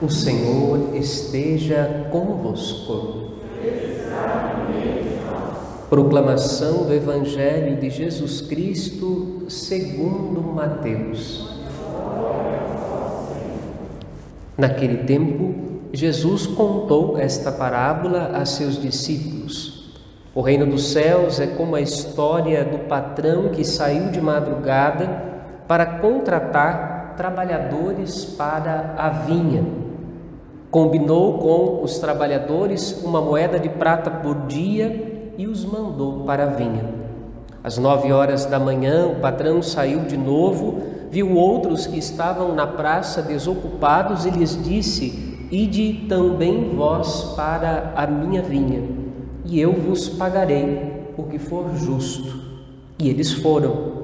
O Senhor esteja convosco. Proclamação do Evangelho de Jesus Cristo segundo Mateus. Naquele tempo, Jesus contou esta parábola a seus discípulos. O reino dos céus é como a história do patrão que saiu de madrugada para contratar trabalhadores para a vinha Combinou com os trabalhadores uma moeda de prata por dia e os mandou para a vinha. Às nove horas da manhã, o patrão saiu de novo, viu outros que estavam na praça desocupados e lhes disse: Ide também vós para a minha vinha, e eu vos pagarei o que for justo. E eles foram.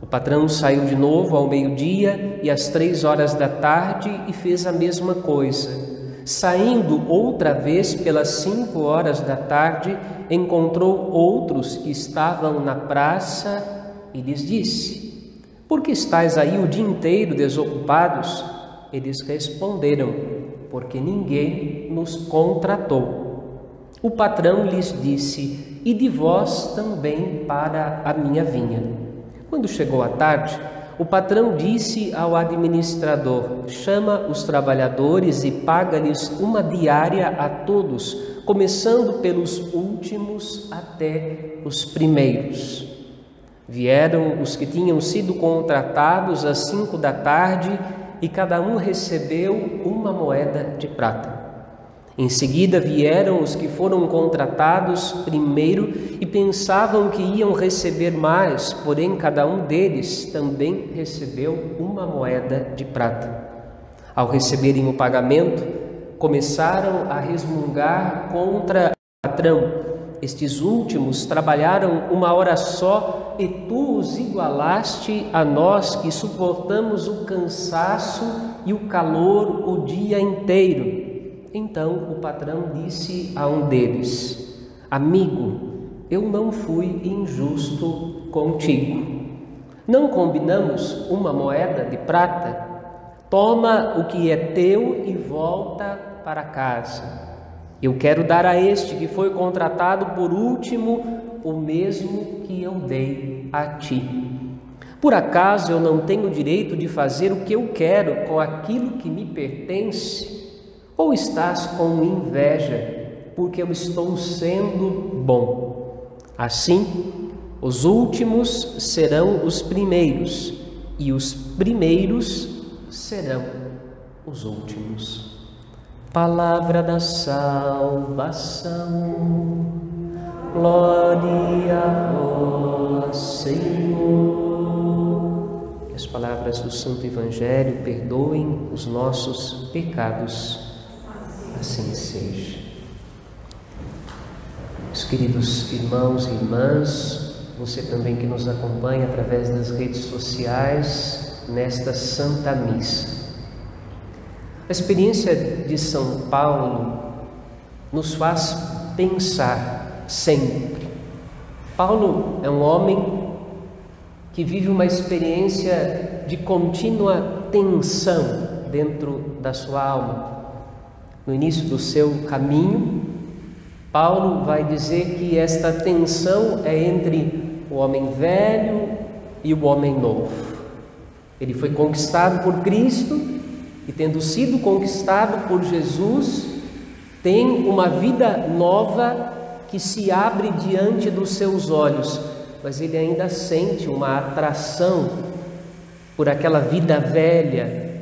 O patrão saiu de novo ao meio-dia e às três horas da tarde e fez a mesma coisa. Saindo outra vez pelas cinco horas da tarde, encontrou outros que estavam na praça e lhes disse: Por que estáis aí o dia inteiro desocupados? Eles responderam: Porque ninguém nos contratou. O patrão lhes disse: E de vós também para a minha vinha. Quando chegou a tarde, o patrão disse ao administrador: chama os trabalhadores e paga-lhes uma diária a todos, começando pelos últimos até os primeiros. Vieram os que tinham sido contratados às cinco da tarde e cada um recebeu uma moeda de prata. Em seguida vieram os que foram contratados primeiro e pensavam que iam receber mais, porém cada um deles também recebeu uma moeda de prata. Ao receberem o pagamento, começaram a resmungar contra o patrão. Estes últimos trabalharam uma hora só e tu os igualaste a nós que suportamos o cansaço e o calor o dia inteiro. Então o patrão disse a um deles: Amigo, eu não fui injusto contigo. Não combinamos uma moeda de prata? Toma o que é teu e volta para casa. Eu quero dar a este que foi contratado por último o mesmo que eu dei a ti. Por acaso eu não tenho direito de fazer o que eu quero com aquilo que me pertence? Ou estás com inveja, porque eu estou sendo bom? Assim, os últimos serão os primeiros, e os primeiros serão os últimos. Palavra da salvação, glória a vós, Senhor. As palavras do Santo Evangelho perdoem os nossos pecados assim seja. Meus queridos irmãos e irmãs, você também que nos acompanha através das redes sociais nesta Santa Missa. A experiência de São Paulo nos faz pensar sempre. Paulo é um homem que vive uma experiência de contínua tensão dentro da sua alma no início do seu caminho, Paulo vai dizer que esta tensão é entre o homem velho e o homem novo. Ele foi conquistado por Cristo e, tendo sido conquistado por Jesus, tem uma vida nova que se abre diante dos seus olhos, mas ele ainda sente uma atração por aquela vida velha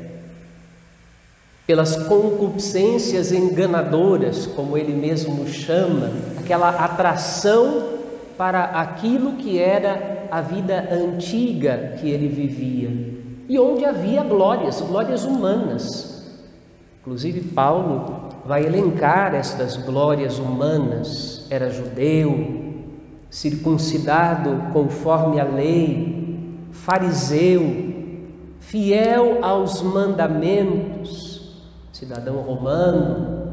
pelas concupiscências enganadoras, como ele mesmo chama, aquela atração para aquilo que era a vida antiga que ele vivia e onde havia glórias, glórias humanas. Inclusive, Paulo vai elencar estas glórias humanas. Era judeu, circuncidado conforme a lei, fariseu, fiel aos mandamentos cidadão romano,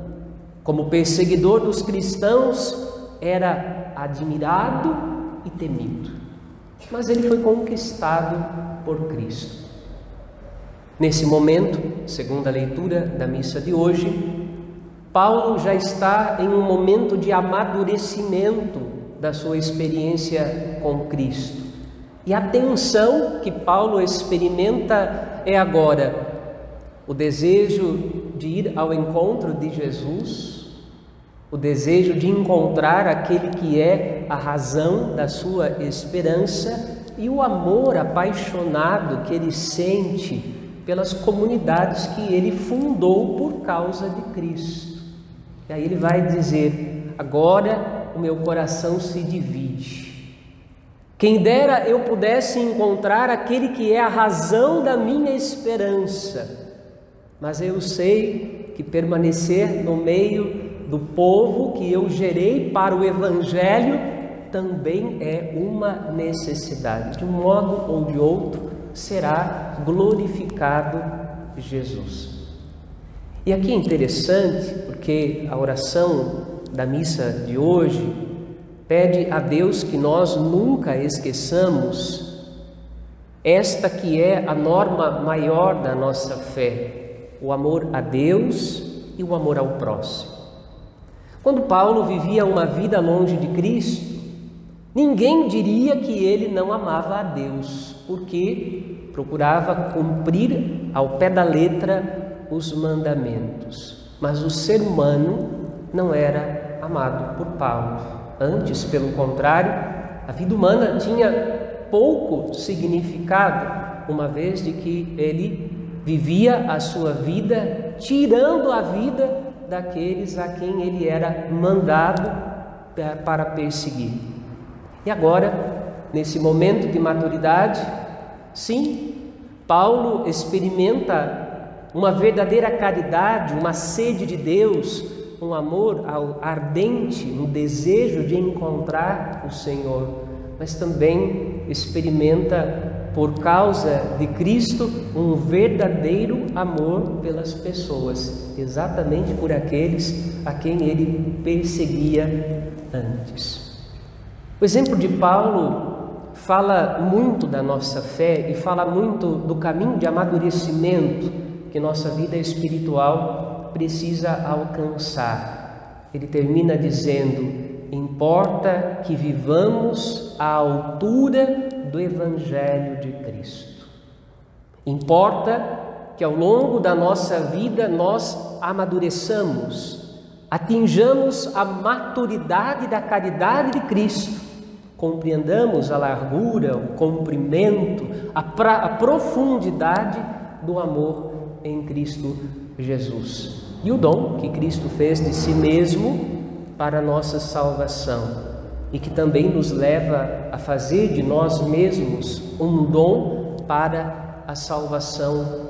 como perseguidor dos cristãos, era admirado e temido. Mas ele foi conquistado por Cristo. Nesse momento, segundo a leitura da missa de hoje, Paulo já está em um momento de amadurecimento da sua experiência com Cristo. E a tensão que Paulo experimenta é agora o desejo de ir ao encontro de Jesus, o desejo de encontrar aquele que é a razão da sua esperança e o amor apaixonado que ele sente pelas comunidades que ele fundou por causa de Cristo. E aí ele vai dizer: agora o meu coração se divide. Quem dera eu pudesse encontrar aquele que é a razão da minha esperança, mas eu sei que permanecer no meio do povo que eu gerei para o Evangelho também é uma necessidade. De um modo ou de outro, será glorificado Jesus. E aqui é interessante, porque a oração da missa de hoje pede a Deus que nós nunca esqueçamos esta que é a norma maior da nossa fé, o amor a Deus e o amor ao próximo. Quando Paulo vivia uma vida longe de Cristo, ninguém diria que ele não amava a Deus, porque procurava cumprir ao pé da letra os mandamentos. Mas o ser humano não era amado por Paulo. Antes, pelo contrário, a vida humana tinha pouco significado, uma vez de que ele vivia a sua vida tirando a vida daqueles a quem ele era mandado para perseguir. E agora, nesse momento de maturidade, sim, Paulo experimenta uma verdadeira caridade, uma sede de Deus, um amor ardente, um desejo de encontrar o Senhor, mas também experimenta por causa de Cristo, um verdadeiro amor pelas pessoas, exatamente por aqueles a quem ele perseguia antes. O exemplo de Paulo fala muito da nossa fé e fala muito do caminho de amadurecimento que nossa vida espiritual precisa alcançar. Ele termina dizendo: importa que vivamos à altura do Evangelho de Cristo. Importa que ao longo da nossa vida nós amadureçamos, atinjamos a maturidade da caridade de Cristo, compreendamos a largura, o comprimento, a, pra, a profundidade do amor em Cristo Jesus e o dom que Cristo fez de si mesmo para a nossa salvação e que também nos leva a fazer de nós mesmos um dom para a salvação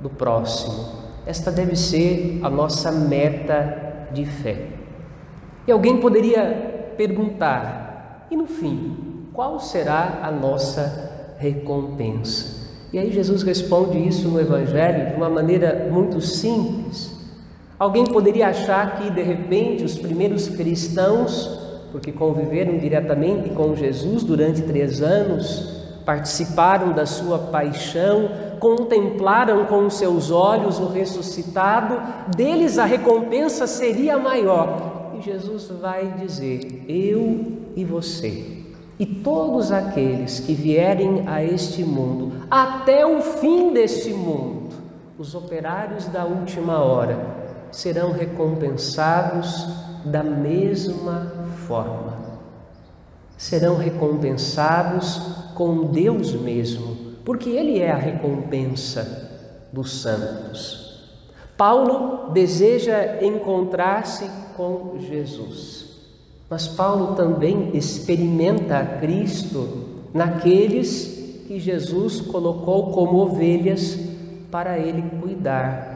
do próximo. Esta deve ser a nossa meta de fé. E alguém poderia perguntar: e no fim, qual será a nossa recompensa? E aí Jesus responde isso no Evangelho de uma maneira muito simples. Alguém poderia achar que de repente os primeiros cristãos porque conviveram diretamente com Jesus durante três anos, participaram da sua paixão, contemplaram com seus olhos o ressuscitado, deles a recompensa seria maior. E Jesus vai dizer: Eu e você, e todos aqueles que vierem a este mundo, até o fim deste mundo, os operários da última hora, serão recompensados da mesma forma. Serão recompensados com Deus mesmo, porque Ele é a recompensa dos santos. Paulo deseja encontrar-se com Jesus, mas Paulo também experimenta Cristo naqueles que Jesus colocou como ovelhas para ele cuidar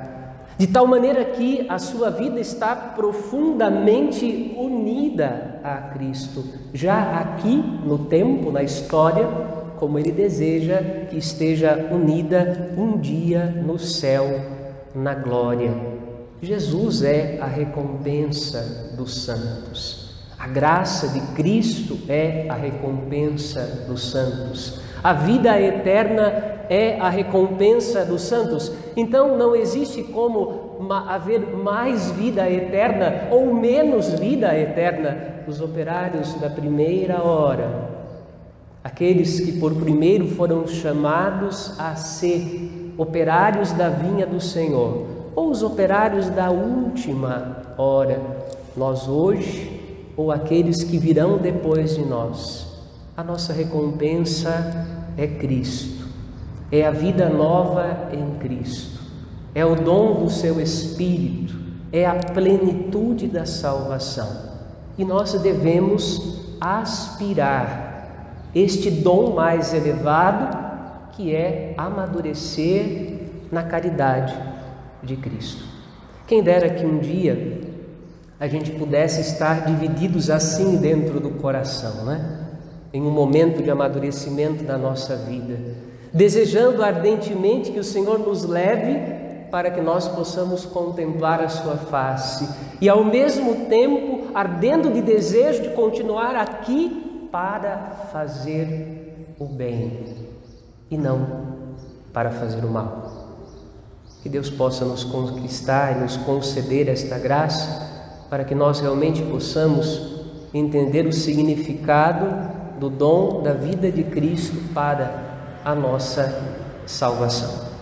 de tal maneira que a sua vida está profundamente unida a Cristo, já aqui no tempo, na história, como ele deseja que esteja unida um dia no céu, na glória. Jesus é a recompensa dos santos. A graça de Cristo é a recompensa dos santos. A vida eterna é a recompensa dos santos. Então não existe como haver mais vida eterna ou menos vida eterna. Os operários da primeira hora, aqueles que por primeiro foram chamados a ser operários da vinha do Senhor, ou os operários da última hora, nós hoje, ou aqueles que virão depois de nós a nossa recompensa é Cristo, é a vida nova em Cristo, é o dom do seu Espírito, é a plenitude da salvação. E nós devemos aspirar este dom mais elevado, que é amadurecer na caridade de Cristo. Quem dera que um dia a gente pudesse estar divididos assim dentro do coração, né? Em um momento de amadurecimento da nossa vida, desejando ardentemente que o Senhor nos leve para que nós possamos contemplar a Sua face e, ao mesmo tempo, ardendo de desejo de continuar aqui para fazer o bem e não para fazer o mal. Que Deus possa nos conquistar e nos conceder esta graça para que nós realmente possamos entender o significado do dom da vida de Cristo para a nossa salvação.